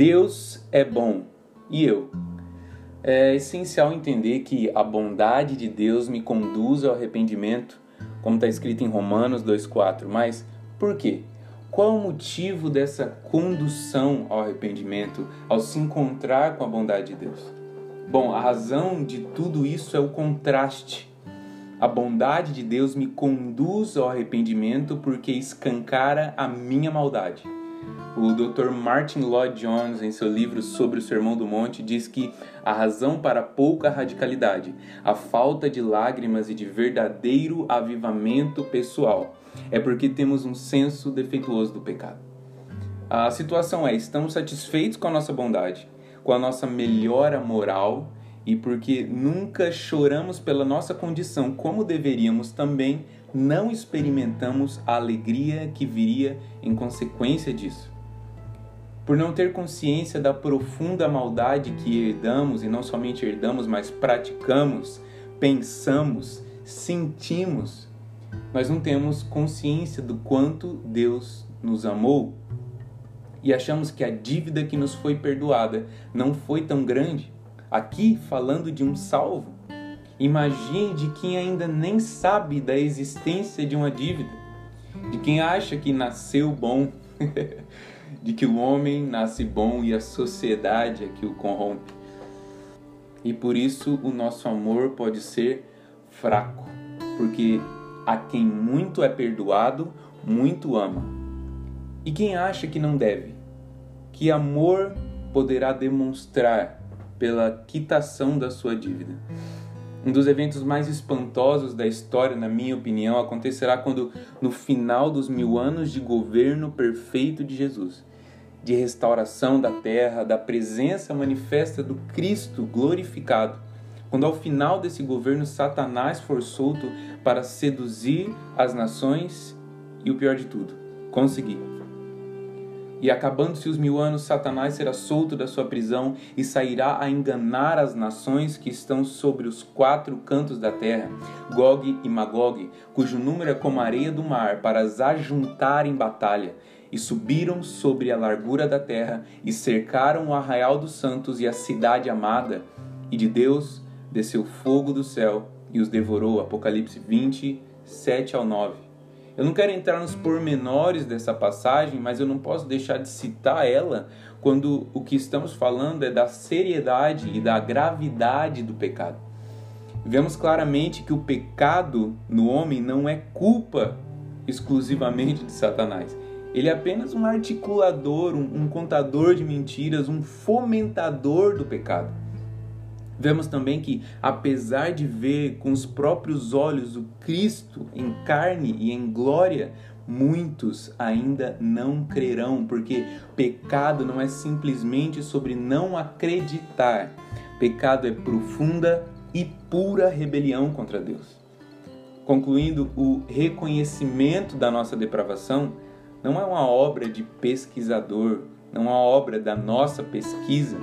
Deus é bom e eu. É essencial entender que a bondade de Deus me conduz ao arrependimento, como está escrito em Romanos 2,4. Mas por quê? Qual o motivo dessa condução ao arrependimento, ao se encontrar com a bondade de Deus? Bom, a razão de tudo isso é o contraste. A bondade de Deus me conduz ao arrependimento porque escancara a minha maldade. O Dr. Martin Lloyd Jones, em seu livro sobre o Sermão do Monte, diz que a razão para pouca radicalidade, a falta de lágrimas e de verdadeiro avivamento pessoal, é porque temos um senso defeituoso do pecado. A situação é: estamos satisfeitos com a nossa bondade, com a nossa melhora moral e porque nunca choramos pela nossa condição como deveríamos também, não experimentamos a alegria que viria em consequência disso por não ter consciência da profunda maldade que herdamos, e não somente herdamos, mas praticamos, pensamos, sentimos, nós não temos consciência do quanto Deus nos amou e achamos que a dívida que nos foi perdoada não foi tão grande. Aqui, falando de um salvo, imagine de quem ainda nem sabe da existência de uma dívida, de quem acha que nasceu bom. de que o homem nasce bom e a sociedade é que o corrompe. E por isso o nosso amor pode ser fraco, porque a quem muito é perdoado, muito ama. E quem acha que não deve? Que amor poderá demonstrar pela quitação da sua dívida? Um dos eventos mais espantosos da história, na minha opinião, acontecerá quando, no final dos mil anos de governo perfeito de Jesus, de restauração da terra, da presença manifesta do Cristo glorificado, quando ao final desse governo Satanás for solto para seduzir as nações e o pior de tudo, conseguir e acabando-se os mil anos, Satanás será solto da sua prisão e sairá a enganar as nações que estão sobre os quatro cantos da terra, Gog e Magog, cujo número é como a areia do mar, para as ajuntar em batalha. E subiram sobre a largura da terra e cercaram o arraial dos santos e a cidade amada. E de Deus desceu fogo do céu e os devorou. Apocalipse 20, 7 ao 9. Eu não quero entrar nos pormenores dessa passagem, mas eu não posso deixar de citar ela quando o que estamos falando é da seriedade e da gravidade do pecado. Vemos claramente que o pecado no homem não é culpa exclusivamente de Satanás. Ele é apenas um articulador, um, um contador de mentiras, um fomentador do pecado. Vemos também que, apesar de ver com os próprios olhos o Cristo em carne e em glória, muitos ainda não crerão, porque pecado não é simplesmente sobre não acreditar. Pecado é profunda e pura rebelião contra Deus. Concluindo, o reconhecimento da nossa depravação não é uma obra de pesquisador, não é uma obra da nossa pesquisa,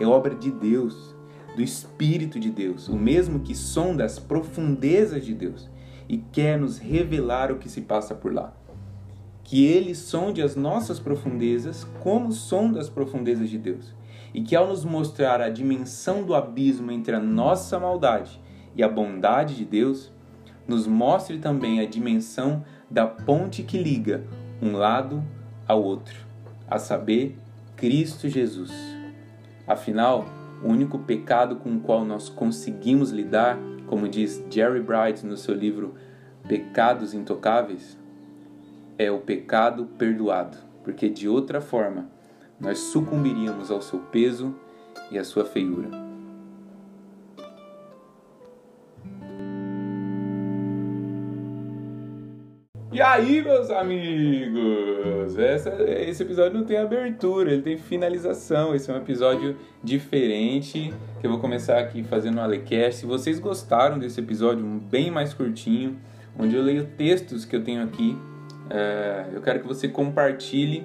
é obra de Deus do Espírito de Deus, o mesmo que sonda as profundezas de Deus e quer nos revelar o que se passa por lá. Que Ele sonde as nossas profundezas como sonda as profundezas de Deus. E que ao nos mostrar a dimensão do abismo entre a nossa maldade e a bondade de Deus, nos mostre também a dimensão da ponte que liga um lado ao outro, a saber, Cristo Jesus. Afinal, o único pecado com o qual nós conseguimos lidar, como diz Jerry Bright no seu livro Pecados Intocáveis, é o pecado perdoado, porque de outra forma nós sucumbiríamos ao seu peso e à sua feiura. Aí, meus amigos? Essa, esse episódio não tem abertura, ele tem finalização. Esse é um episódio diferente que eu vou começar aqui fazendo um Alecast. Se vocês gostaram desse episódio, bem mais curtinho, onde eu leio textos que eu tenho aqui, é, eu quero que você compartilhe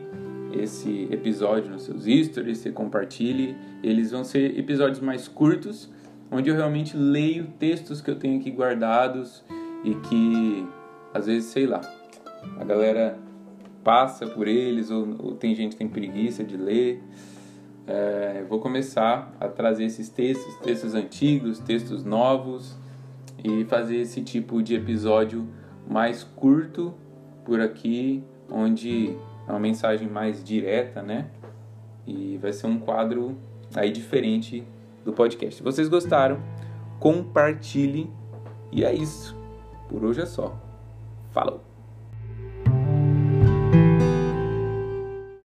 esse episódio nos seus stories, você compartilhe. Eles vão ser episódios mais curtos, onde eu realmente leio textos que eu tenho aqui guardados e que às vezes, sei lá, a galera passa por eles, ou, ou tem gente que tem preguiça de ler. É, vou começar a trazer esses textos, textos antigos, textos novos e fazer esse tipo de episódio mais curto por aqui, onde é uma mensagem mais direta, né? E vai ser um quadro aí diferente do podcast. Se vocês gostaram, compartilhe. E é isso. Por hoje é só. Falou!